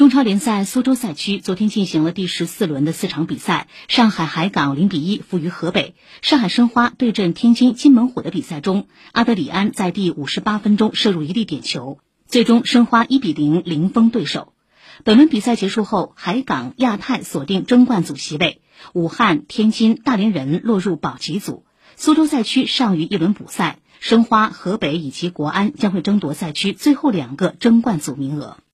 中超联赛苏州赛区昨天进行了第十四轮的四场比赛上海海港零比一负于河北上海申花对阵天津津门虎的比赛中阿德里安在第五十八分钟射入一粒点球最终申花一比零零封对手。本轮比赛结束后海港亚太锁定争冠组席位武汉天津大连人落入保级组。苏州赛区尚余一轮补赛申花河北以及国安将会争夺赛区最后两个争冠组名额。